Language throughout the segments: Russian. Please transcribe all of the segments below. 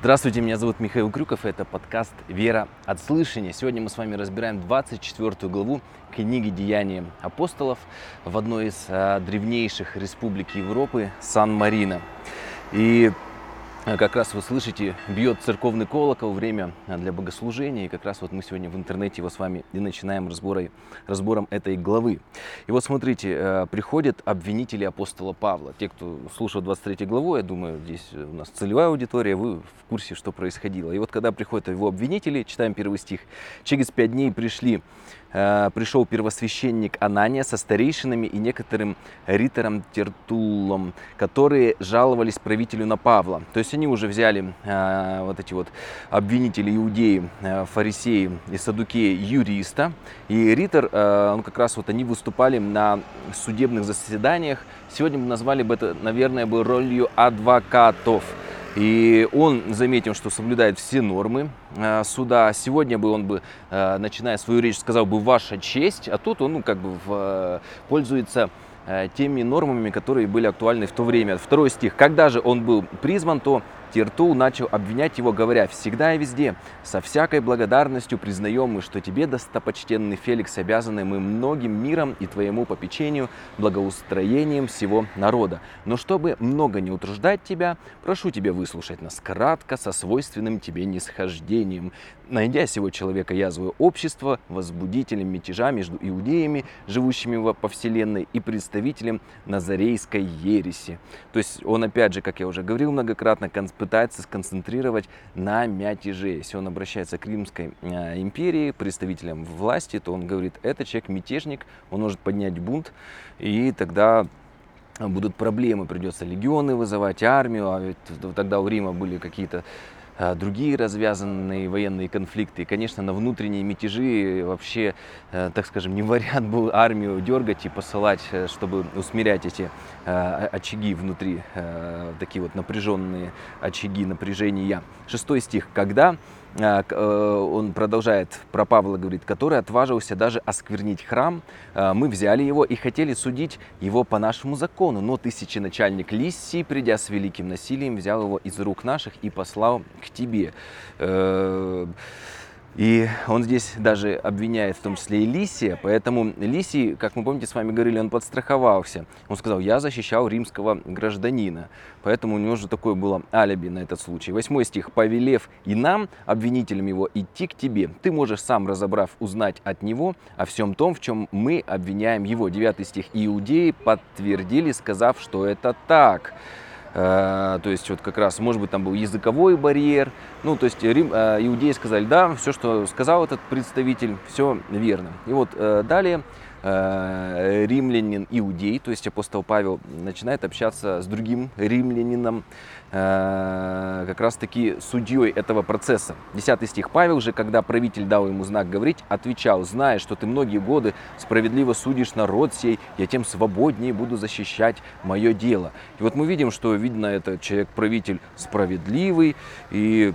Здравствуйте, меня зовут Михаил Крюков, и это подкаст «Вера от слышания». Сегодня мы с вами разбираем 24 главу книги «Деяния апостолов» в одной из а, древнейших республик Европы – Сан-Марино. И как раз вы слышите, бьет церковный колокол, время для богослужения. И как раз вот мы сегодня в интернете его с вами и начинаем разборой, разбором этой главы. И вот смотрите, а, приходят обвинители апостола Павла. Те, кто слушал 23 главу, я думаю, здесь у нас целевая аудитория, вы в курсе, что происходило. И вот когда приходят его обвинители, читаем первый стих. «Через пять дней пришли Э, пришел первосвященник Анания со старейшинами и некоторым ритором Тертулом, которые жаловались правителю на Павла. То есть они уже взяли э, вот эти вот обвинители иудеи, э, фарисеи и садукеи юриста. И ритор, он как раз вот они выступали на судебных заседаниях. Сегодня мы назвали бы это, наверное, бы ролью адвокатов. И он заметил, что соблюдает все нормы э, суда. Сегодня бы он бы, э, начиная свою речь, сказал бы «Ваша честь», а тут он ну, как бы в, э, пользуется теми нормами, которые были актуальны в то время. Второй стих. «Когда же он был призван, то Тиртул начал обвинять его, говоря, «Всегда и везде, со всякой благодарностью признаем мы, что тебе, достопочтенный Феликс, обязаны мы многим миром и твоему попечению, благоустроением всего народа. Но чтобы много не утруждать тебя, прошу тебя выслушать нас кратко, со свойственным тебе нисхождением, найдя сего человека язвое общество, возбудителем мятежа между иудеями, живущими по вселенной, и представителем назарейской ереси». То есть он, опять же, как я уже говорил многократно, пытается сконцентрировать на мятеже. Если он обращается к Римской э, империи, представителям власти, то он говорит, это человек мятежник, он может поднять бунт, и тогда будут проблемы, придется легионы вызывать, армию, а ведь тогда у Рима были какие-то другие развязанные военные конфликты. И, конечно, на внутренние мятежи вообще, э, так скажем, не вариант был армию дергать и посылать, э, чтобы усмирять эти э, очаги внутри, такие вот напряженные очаги напряжения. Шестой стих. Когда э, он продолжает про Павла, говорит, который отважился даже осквернить храм. А, мы взяли его и хотели судить его по нашему закону, но тысяченачальник Лиссий, придя с великим насилием, взял его из рук наших и послал к тебе. И он здесь даже обвиняет в том числе и Лисия, поэтому Лисий, как мы помните, с вами говорили, он подстраховался. Он сказал, я защищал римского гражданина, поэтому у него же такое было алиби на этот случай. Восьмой стих. «Повелев и нам, обвинителям его, идти к тебе, ты можешь сам, разобрав, узнать от него о всем том, в чем мы обвиняем его». Девятый стих. «Иудеи подтвердили, сказав, что это так». Э, то есть вот как раз, может быть, там был языковой барьер. Ну, то есть Рим, э, иудеи сказали, да, все, что сказал этот представитель, все верно. И вот э, далее римлянин иудей, то есть апостол Павел начинает общаться с другим римлянином, Э, как раз таки судьей этого процесса. Десятый стих. Павел же, когда правитель дал ему знак говорить, отвечал, зная, что ты многие годы справедливо судишь народ сей, я тем свободнее буду защищать мое дело. И вот мы видим, что, видно, этот человек-правитель справедливый, и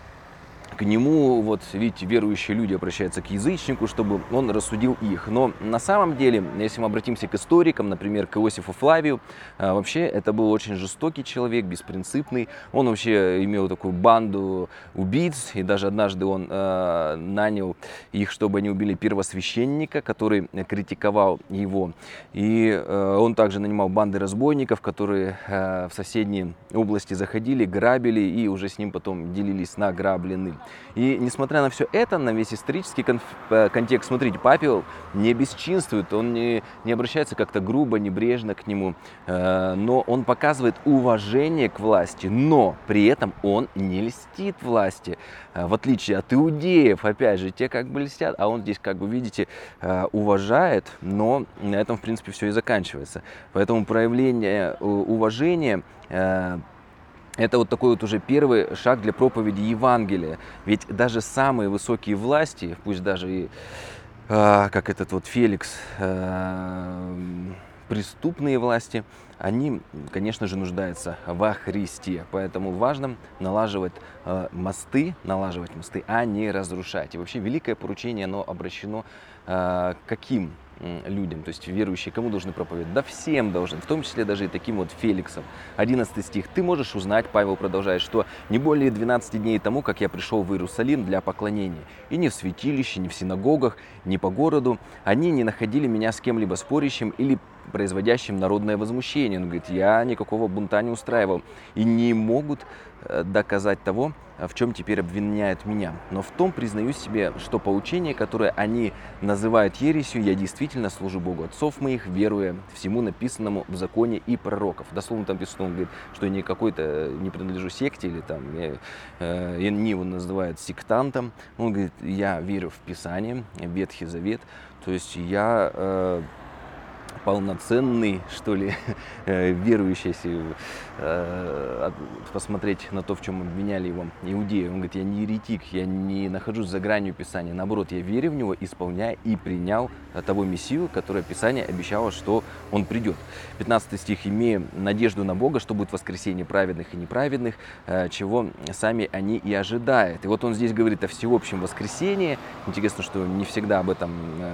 к нему, вот видите, верующие люди обращаются к язычнику, чтобы он рассудил их. Но на самом деле, если мы обратимся к историкам, например, к Иосифу Флавию, а, вообще это был очень жестокий человек, беспринципный. Он вообще имел такую банду убийц, и даже однажды он э, нанял их, чтобы они убили первосвященника, который критиковал его. И э, он также нанимал банды разбойников, которые э, в соседние области заходили, грабили и уже с ним потом делились награбленным. И несмотря на все это, на весь исторический конф- э, контекст, смотрите, Папел не бесчинствует, он не, не обращается как-то грубо, небрежно к нему, э, но он показывает уважение к власти, но при этом он не льстит власти, э, в отличие от иудеев, опять же, те как бы льстят, а он здесь, как бы видите, э, уважает, но на этом, в принципе, все и заканчивается. Поэтому проявление э, уважения э, это вот такой вот уже первый шаг для проповеди Евангелия. Ведь даже самые высокие власти, пусть даже и э, как этот вот Феликс, э, преступные власти, они, конечно же, нуждаются во Христе. Поэтому важно налаживать э, мосты, налаживать мосты, а не разрушать. И вообще великое поручение, оно обращено э, каким людям, то есть верующие кому должны проповедовать? Да всем должны, в том числе даже и таким вот Феликсом. 11 стих. Ты можешь узнать, Павел продолжает, что не более 12 дней тому, как я пришел в Иерусалим для поклонения, и не в святилище, не в синагогах, не по городу, они не находили меня с кем-либо спорящим или производящим народное возмущение. Он говорит, я никакого бунта не устраивал. И не могут э, доказать того, в чем теперь обвиняют меня. Но в том признаю себе, что поучение, которое они называют ересью, я действительно служу Богу отцов моих, веруя всему написанному в законе и пророков. Дословно там пишет, он говорит, что я не какой-то, не принадлежу секте или там, я, э, они его называют сектантом. Он говорит, я верю в Писание, Ветхий Завет, то есть я э, полноценный, что ли, э, верующий, если э, посмотреть на то, в чем обвиняли его иудеи. Он говорит, я не еретик, я не нахожусь за гранью Писания. Наоборот, я верю в него, исполняя и принял того Мессию, которое Писание обещало, что он придет. 15 стих, имея надежду на Бога, что будет воскресение праведных и неправедных, э, чего сами они и ожидают. И вот он здесь говорит о всеобщем воскресении. Интересно, что не всегда об этом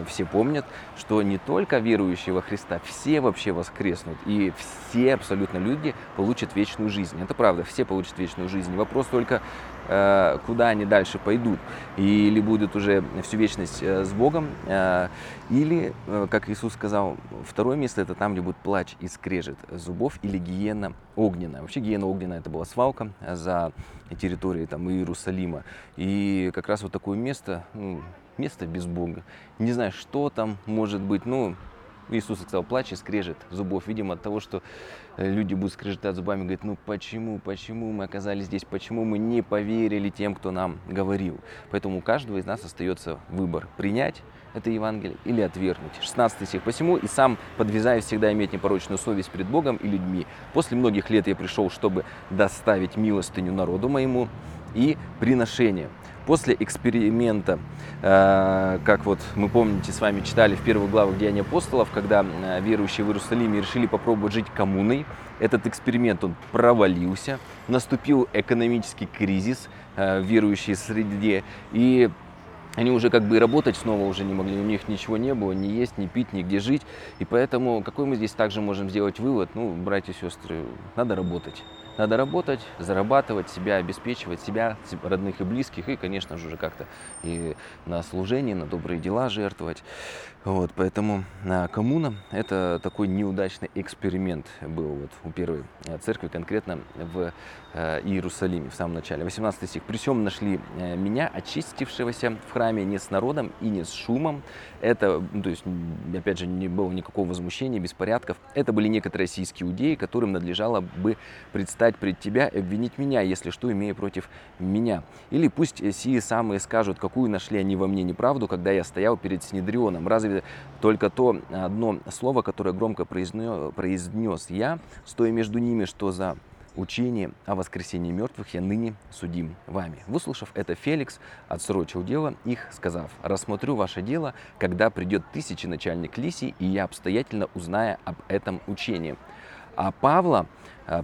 все помнят, что не только верующие во Христа, все вообще воскреснут, и все абсолютно люди получат вечную жизнь. Это правда, все получат вечную жизнь. Вопрос только, э, куда они дальше пойдут. Или будут уже всю вечность э, с Богом, э, или, как Иисус сказал, второе место это там, где будет плач и скрежет зубов, или гиена огненная. Вообще гиена огненная это была свалка за территорией там, Иерусалима. И как раз вот такое место, ну, место без Бога. Не знаю, что там может быть, ну, Иисус сказал, плач и скрежет зубов. Видимо, от того, что э, люди будут скрежетать зубами, говорят, ну почему, почему мы оказались здесь, почему мы не поверили тем, кто нам говорил. Поэтому у каждого из нас остается выбор, принять это Евангелие или отвергнуть. 16 стих. «Посему и сам подвязаюсь всегда иметь непорочную совесть перед Богом и людьми. После многих лет я пришел, чтобы доставить милостыню народу моему и приношение». После эксперимента, э, как вот мы помните, с вами читали в первых главах Деяния апостолов, когда э, верующие в Иерусалиме решили попробовать жить коммуной, этот эксперимент он провалился, наступил экономический кризис э, в среде, и они уже как бы работать снова уже не могли, у них ничего не было, ни есть, ни пить, нигде жить. И поэтому какой мы здесь также можем сделать вывод? Ну, братья и сестры, надо работать. Надо работать, зарабатывать, себя обеспечивать, себя, родных и близких, и, конечно же, уже как-то и на служение, на добрые дела жертвовать. Вот, поэтому а, коммуна – это такой неудачный эксперимент был вот у первой а, церкви, конкретно в а, Иерусалиме в самом начале. 18 стих. «При всем нашли меня, очистившегося в храме не с народом и не с шумом». Это, то есть, опять же, не было никакого возмущения, беспорядков. Это были некоторые российские иудеи, которым надлежало бы предстать пред тебя и обвинить меня, если что, имея против меня. Или пусть сии самые скажут, какую нашли они во мне неправду, когда я стоял перед Синедрионом. Разве только то одно слово, которое громко произнес, я, стоя между ними, что за учение о воскресении мертвых я ныне судим вами. Выслушав это, Феликс отсрочил дело их, сказав, рассмотрю ваше дело, когда придет тысячи начальник Лисий, и я обстоятельно узнаю об этом учении. А Павла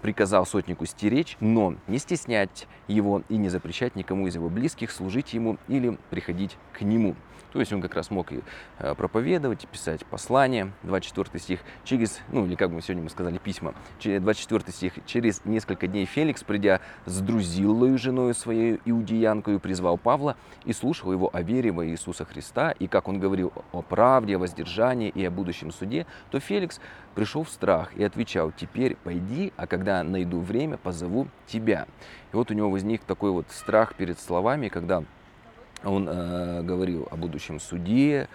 приказал сотнику стеречь, но не стеснять его и не запрещать никому из его близких служить ему или приходить к нему. То есть он как раз мог и э, проповедовать, и писать послания. 24 стих через, ну или как бы сегодня мы сказали, письма. 24 стих. Через несколько дней Феликс, придя с Друзиллою, женой своей иудеянкою, призвал Павла и слушал его о вере во Иисуса Христа. И как он говорил о правде, о воздержании и о будущем суде, то Феликс пришел в страх и отвечал, теперь пойди, а когда найду время, позову тебя. И вот у него возник такой вот страх перед словами, когда он э, говорил о будущем суде,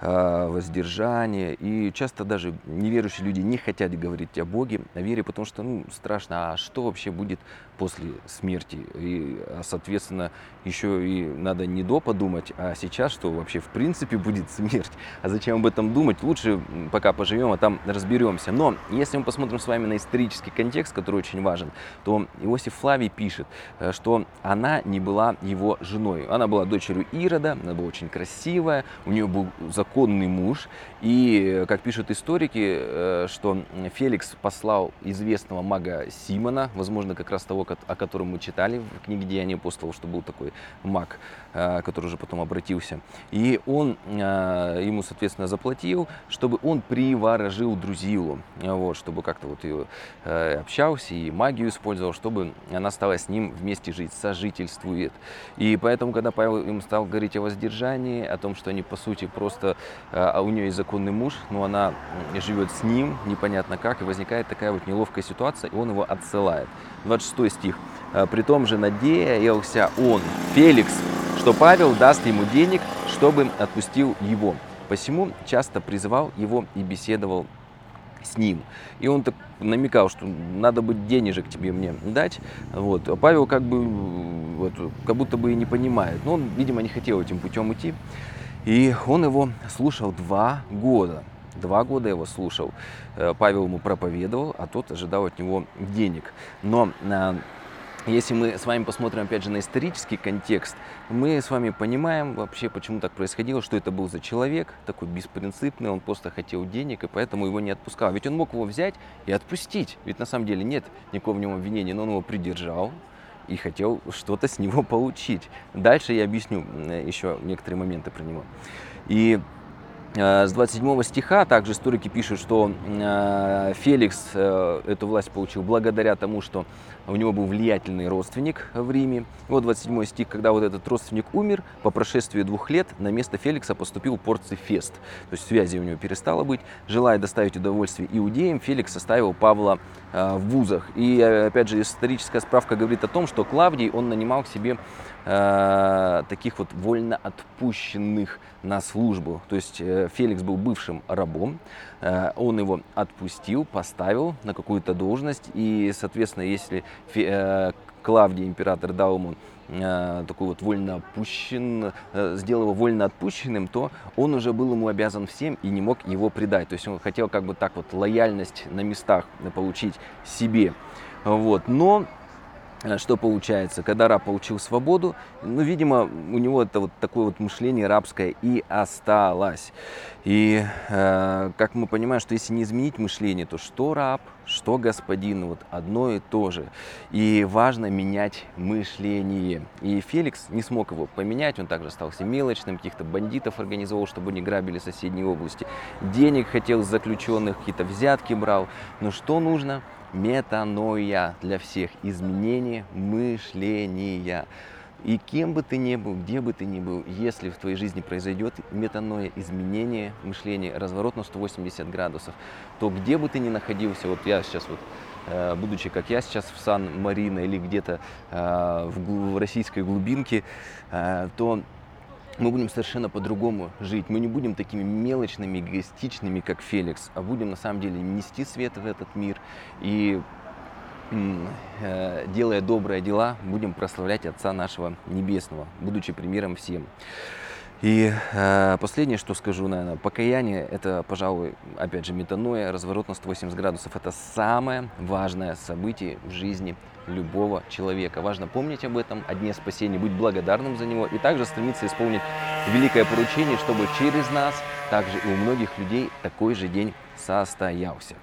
э, воздержании. И часто даже неверующие люди не хотят говорить о Боге, о вере, потому что ну, страшно, а что вообще будет после смерти. И, а, соответственно, еще и надо не до подумать, а сейчас, что вообще в принципе будет смерть. А зачем об этом думать? Лучше пока поживем, а там разберемся. Но если мы посмотрим с вами на исторический контекст, который очень важен, то Иосиф Флавий пишет, э, что она не была его женой. Она была дочерью Ирода, она была очень красивая, у нее был законный муж. И, как пишут историки, э, что Феликс послал известного мага Симона, возможно, как раз того, о котором мы читали в книге «Деяния апостолов», что был такой маг, э, который уже потом обратился. И он э, ему, соответственно, заплатил, чтобы он приворожил Друзилу, вот, чтобы как-то вот ее общался и магию использовал, чтобы она стала с ним вместе жить, сожительствует. И поэтому, когда Павел им стал говорить о воздержании, о том, что они, по сути, просто, а у нее есть законный муж, но она живет с ним, непонятно как, и возникает такая вот неловкая ситуация, и он его отсылает. 26 стих. «А «При том же надеялся он, Феликс, что Павел даст ему денег, чтобы отпустил его. Посему часто призывал его и беседовал с ним. И он так намекал, что надо бы денежек тебе мне дать. Вот. А Павел как бы вот, как будто бы и не понимает. Но он, видимо, не хотел этим путем идти. И он его слушал два года. Два года его слушал. Э, Павел ему проповедовал, а тот ожидал от него денег. Но э, если мы с вами посмотрим, опять же, на исторический контекст, мы с вами понимаем вообще, почему так происходило, что это был за человек, такой беспринципный, он просто хотел денег, и поэтому его не отпускал. Ведь он мог его взять и отпустить, ведь на самом деле нет никакого в нем обвинения, но он его придержал, и хотел что-то с него получить. Дальше я объясню еще некоторые моменты про него. И с 27 стиха также историки пишут, что э, Феликс э, эту власть получил благодаря тому, что у него был влиятельный родственник в Риме. Вот 27 стих, когда вот этот родственник умер, по прошествии двух лет на место Феликса поступил Порций Фест. То есть связи у него перестало быть. Желая доставить удовольствие иудеям, Феликс составил Павла в вузах. И опять же историческая справка говорит о том, что Клавдий, он нанимал к себе Э, таких вот вольно отпущенных на службу. То есть э, Феликс был бывшим рабом, э, он его отпустил, поставил на какую-то должность, и, соответственно, если Фе, Клавдий, император, дал ему такой вот вольно отпущен, сделал его вольно отпущенным, то он уже был ему обязан всем и не мог его предать. То есть он хотел как бы так вот лояльность на местах получить себе. Вот. Но Э, что получается, когда раб получил свободу, ну, видимо, у него это вот такое вот мышление рабское и осталось. И э, как мы понимаем, что если не изменить мышление, то что раб, что господин, вот одно и то же. И важно менять мышление. И Феликс не смог его поменять, он также остался мелочным, каких-то бандитов организовал, чтобы не грабили соседние области. Денег хотел с заключенных, какие-то взятки брал. Но что нужно? метаноя для всех, изменение мышления. И кем бы ты ни был, где бы ты ни был, если в твоей жизни произойдет метаноя, изменение мышления, разворот на 180 градусов, то где бы ты ни находился, вот я сейчас вот э, будучи как я сейчас в Сан-Марино или где-то э, в российской глубинке, э, то мы будем совершенно по-другому жить. Мы не будем такими мелочными, эгоистичными, как Феликс, а будем на самом деле нести свет в этот мир и делая добрые дела, будем прославлять Отца нашего Небесного, будучи примером всем. И э, последнее, что скажу, наверное, покаяние, это, пожалуй, опять же, метаноя, разворот на 180 градусов. Это самое важное событие в жизни любого человека. Важно помнить об этом, о дне спасения, быть благодарным за него и также стремиться исполнить великое поручение, чтобы через нас, также и у многих людей такой же день состоялся.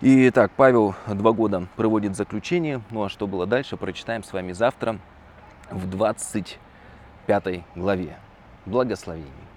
И так, Павел два года проводит заключение. Ну а что было дальше, прочитаем с вами завтра в 25 главе благословений.